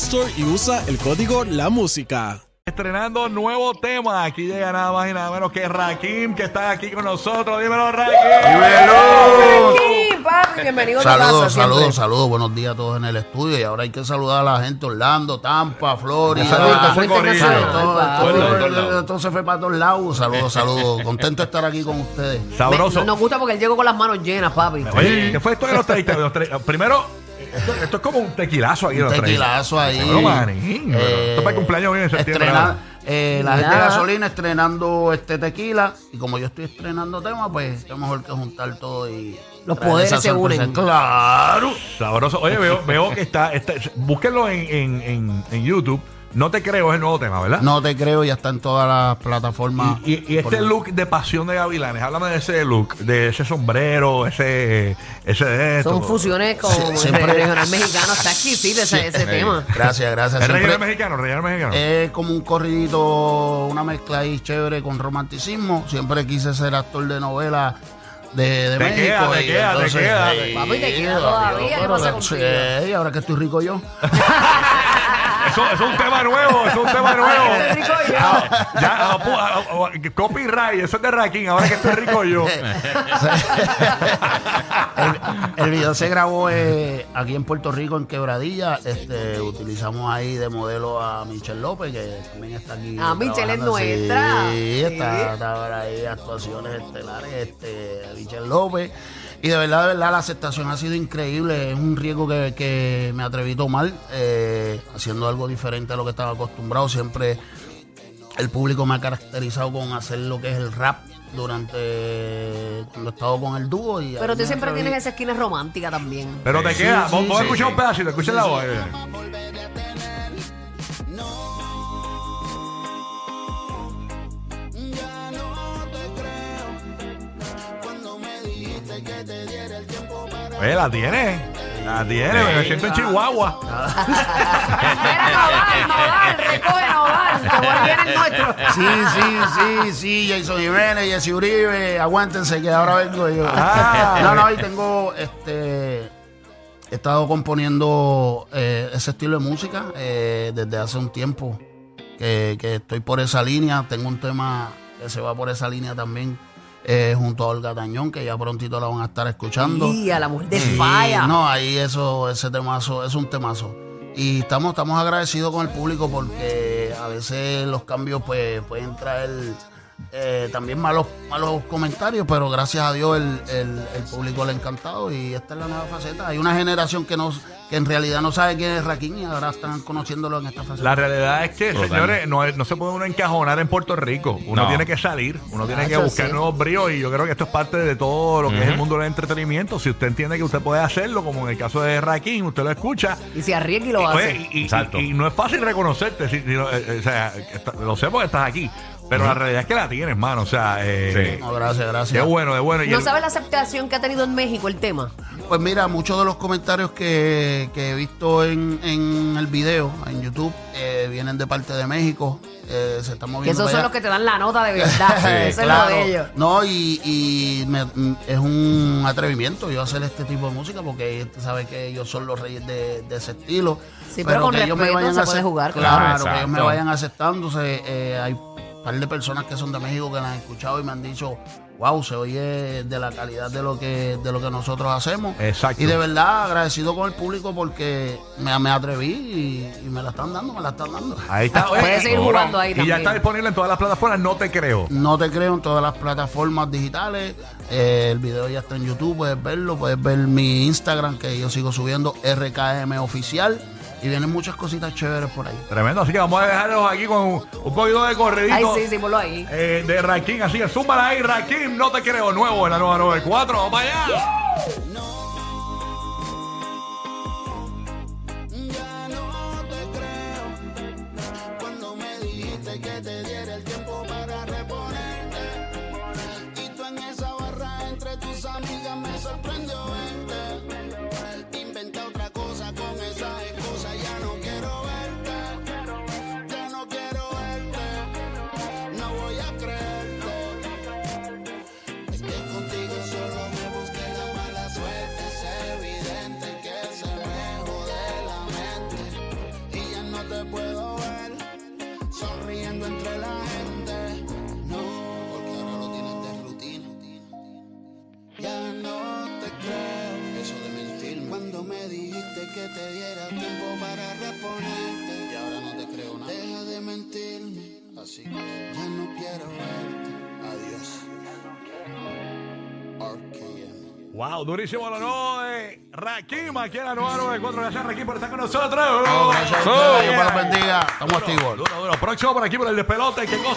Store y usa el código La Música. Estrenando nuevo tema. Aquí llega nada más y nada menos que Rakim, que está aquí con nosotros. Dímelo, Rakim. Aquí, papi, bienvenido Saludos, casa siempre. saludos, saludos. Buenos días a todos en el estudio. Y ahora hay que saludar a la gente Orlando, Tampa, Florida. Saludos, corillo. internacional, Todo, todo- todo- todo se fue para todos lados. Saludos, saludos. Contento de estar aquí con ustedes. Sabroso. Me- nos gusta porque él llegó con las manos llenas, papi. Oye, ¿qué fue esto de los tres? Los tres- Primero, esto, esto es como un tequilazo aquí. Un los tres. tequilazo ahí. Manín. Eh, Esto para el cumpleaños viene en septiembre. estrena- eh, la gente de gasolina estrenando este tequila. Y como yo estoy estrenando tema, pues qué mejor que juntar todo y. Los poderes se unen. Claro. Sabroso. Oye, veo, veo que está, está- Búsquenlo en, en, en, en YouTube. No te creo, es el nuevo tema, ¿verdad? No te creo, ya está en todas las plataformas. Y, y- y este look de pasión de Gavilanes, háblame de ese look, de ese sombrero, ese, ese de esto. Son fusiones con Sí, siempre- el regional mexicano. Está exquisito ese, ese tema. Gracias, gracias. ¿Es Siempre- relleno mexicano? ¿Relleno mexicano? Es como un corridito, una mezcla ahí chévere con romanticismo. Siempre quise ser actor de novela de, de Te México. queda, te y queda, te entonces, queda. Papi, te queda todavía, ¿qué pero- pasa contigo? Sí, ahora que estoy rico yo. Eso, eso es un tema nuevo, eso es un tema nuevo. Ay, qué rico yo. Ah, ya, ah, pu- ah, ah, ah, copyright, eso es de Rakim, ahora que estoy rico yo. el, el video se grabó eh, aquí en Puerto Rico, en Quebradilla. Este, utilizamos ahí de modelo a Michelle López, que también está aquí. Ah, Michelle es trabajando. nuestra. Sí, Sí. está, está por ahí actuaciones estelares, este, Michelle López. Y de verdad, de verdad, la aceptación ha sido increíble. Es un riesgo que, que me atreví a tomar, eh, haciendo algo diferente a lo que estaba acostumbrado. Siempre el público me ha caracterizado con hacer lo que es el rap durante cuando he estado con el dúo. Y Pero tú siempre atreví- tienes esa esquina romántica también. Pero te Sí, queda, sí, a sí, escuchar sí. un pedacito, escuchen la voz. Oye, la tiene, la tiene, me siento en Chihuahua. Mira, recoge viene el nuestro. Sí, sí, sí, sí, Jason Jiménez, Jesse Uribe, aguántense que ahora vengo yo. Ah. no, no, y tengo, este, he estado componiendo eh, ese estilo de música eh, desde hace un tiempo, que, que estoy por esa línea, tengo un tema que se va por esa línea también, eh, junto a Olga Tañón, que ya prontito la van a estar escuchando. Y a la mujer de Sí, falla. No, ahí eso, ese temazo, es un temazo. Y estamos, estamos agradecidos con el público porque a veces los cambios pues pueden traer eh, también malos, malos comentarios, pero gracias a Dios el, el- el público le ha encantado y esta es la nueva faceta. Hay una generación que no, que en realidad no sabe quién es Rakim y ahora están conociéndolo en esta faceta. La realidad es que, Total. señores, no, es- no se puede uno encajonar en Puerto Rico. Uno No. tiene que salir, uno tiene que buscar sí. nuevos bríos y yo creo que esto es parte de todo lo que es el mundo del entretenimiento. Si usted entiende que usted puede hacerlo, como en el caso de Rakim, usted lo escucha. Y se arriesga y lo Y, hace. oye, y- y- Exacto. y no es fácil reconocerte, si- eh, eh, o sea, está- lo sé porque estás aquí, pero la realidad es que la tienes, mano. O sea, eh, Sí. No, gracias, gracias. qué bueno, qué bueno. Y ¿No el- sabes la aceptación que ha tenido en México el tema? Pues mira, muchos de los comentarios que, que he visto en, en el video, en YouTube, eh, vienen de parte de México. eh, se están moviendo. Que esos para son allá. los que te dan la nota de verdad. Eso Claro. es lo de ellos. No, y, y me- mm, es un atrevimiento yo hacer este tipo de música porque usted sabe que ellos son los reyes de, de ese estilo. Sí, pero con que ellos me respeto vayan se a puede acep- jugar, Claro, claro. que ellos me Exacto. vayan aceptándose. eh, hay un par de personas que son de México que la han escuchado y me han dicho, wow, se oye de la calidad de lo que, de lo que nosotros hacemos. Exacto. Y de verdad agradecido con el público porque me, me atreví y, y me la están dando, me la están dando. Ahí está. Puedes seguir jugando ahí Y también. ya está disponible en todas las plataformas, no te creo. No te creo en todas las plataformas digitales. Eh, el video ya está en YouTube, puedes verlo, puedes ver mi Instagram que yo sigo subiendo RKM oficial y vienen muchas cositas chéveres por ahí. Tremendo, así que vamos a dejarlos aquí con un, un poquito de Ay, corredito. sí, sí, ponlo ahí. eh, de Rakim, así que súmala ahí, Rakim, no te creo, nuevo en la nueva 94, vamos allá. Ya no te creo cuando me dijiste que te diera el tiempo para reponerte. Y tú en esa barra entre tus amigas me sorprendió verte. Me dijiste que te diera tiempo para reponerte. Y ahora no te creo nada. Deja de mentirme. Así que ya no quiero verte. Adiós. Wow, durísimo lo nuevo de Rakim, aquí en la nueva 94. Gracias, Rakim, por estar con nosotros. No, gracias a ustedes, Dios me los bendiga. Estamos activos. Duro, duro. Próximo por aquí por el despelote. ¿Qué cosa?